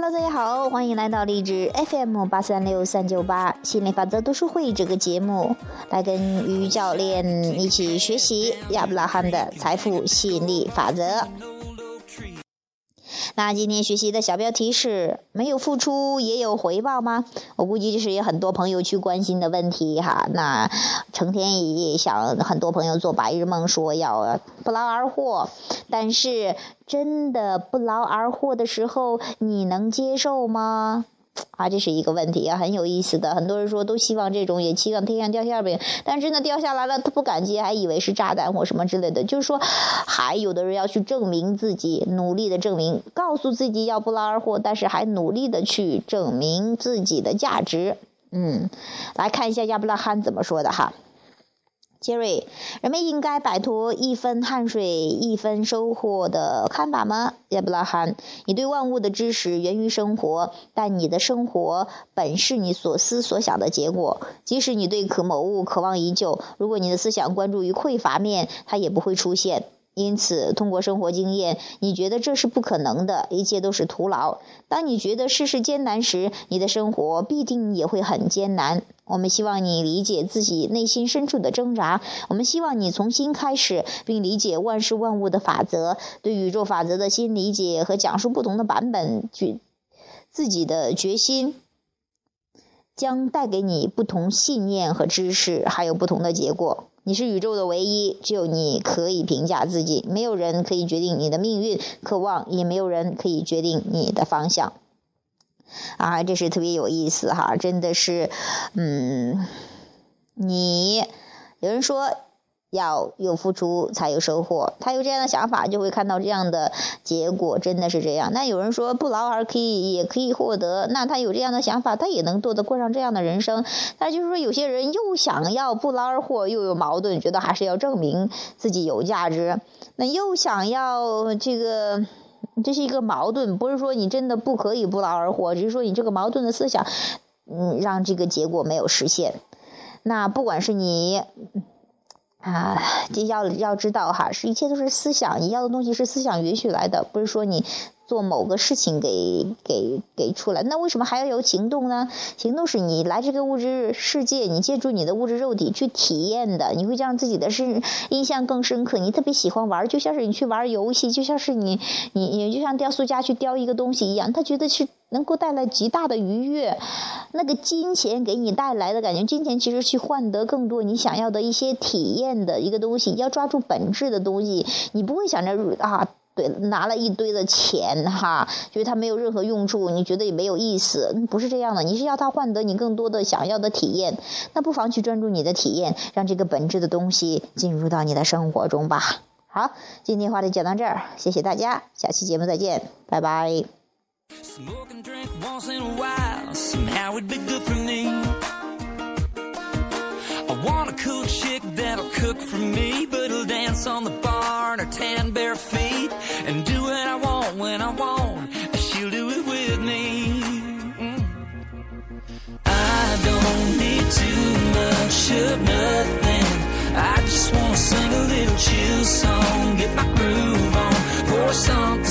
Hello，大家好，欢迎来到励志 FM 八三六三九八心理法则读书会这个节目，来跟于教练一起学习亚伯拉罕的财富吸引力法则。那今天学习的小标题是：没有付出也有回报吗？我估计就是有很多朋友去关心的问题哈。那成天也想很多朋友做白日梦，说要不劳而获，但是真的不劳而获的时候，你能接受吗？啊，这是一个问题啊，很有意思的。很多人说都希望这种，也期望天上掉馅饼，但真的掉下来了，他不敢接，还以为是炸弹或什么之类的。就是说，还有的人要去证明自己，努力的证明，告诉自己要不劳而获，但是还努力的去证明自己的价值。嗯，来看一下亚伯拉罕怎么说的哈。杰瑞，人们应该摆脱一分汗水一分收获的看法吗？亚伯拉罕，你对万物的知识源于生活，但你的生活本是你所思所想的结果。即使你对可某物渴望已久，如果你的思想关注于匮乏面，它也不会出现。因此，通过生活经验，你觉得这是不可能的，一切都是徒劳。当你觉得世事艰难时，你的生活必定也会很艰难。我们希望你理解自己内心深处的挣扎。我们希望你重新开始，并理解万事万物的法则。对宇宙法则的新理解和讲述不同的版本，决自己的决心，将带给你不同信念和知识，还有不同的结果。你是宇宙的唯一，只有你可以评价自己，没有人可以决定你的命运、渴望，也没有人可以决定你的方向。啊，这是特别有意思哈，真的是，嗯，你有人说。要有付出才有收获，他有这样的想法，就会看到这样的结果，真的是这样。那有人说不劳而可以也可以获得，那他有这样的想法，他也能做得过上这样的人生。那就是说，有些人又想要不劳而获，又有矛盾，觉得还是要证明自己有价值。那又想要这个，这是一个矛盾，不是说你真的不可以不劳而获，只是说你这个矛盾的思想，嗯，让这个结果没有实现。那不管是你。啊，这要要知道哈，是一切都是思想，你要的东西是思想允许来的，不是说你做某个事情给给给出来。那为什么还要有行动呢？行动是你来这个物质世界，你借助你的物质肉体去体验的，你会让自己的是印象更深刻。你特别喜欢玩，就像是你去玩游戏，就像是你你你就像雕塑家去雕一个东西一样，他觉得是。能够带来极大的愉悦，那个金钱给你带来的感觉，金钱其实去换得更多你想要的一些体验的一个东西，要抓住本质的东西，你不会想着啊，对，拿了一堆的钱哈，觉得它没有任何用处，你觉得也没有意思，不是这样的，你是要它换得你更多的想要的体验，那不妨去专注你的体验，让这个本质的东西进入到你的生活中吧。好，今天话题讲到这儿，谢谢大家，下期节目再见，拜拜。Smoke and drink once in a while, somehow it'd be good for me. I want a cool chick that'll cook for me, but will dance on the bar in her tan bare feet and do what I want when I want. She'll do it with me. Mm. I don't need too much of nothing. I just wanna sing a little chill song, get my groove on, pour some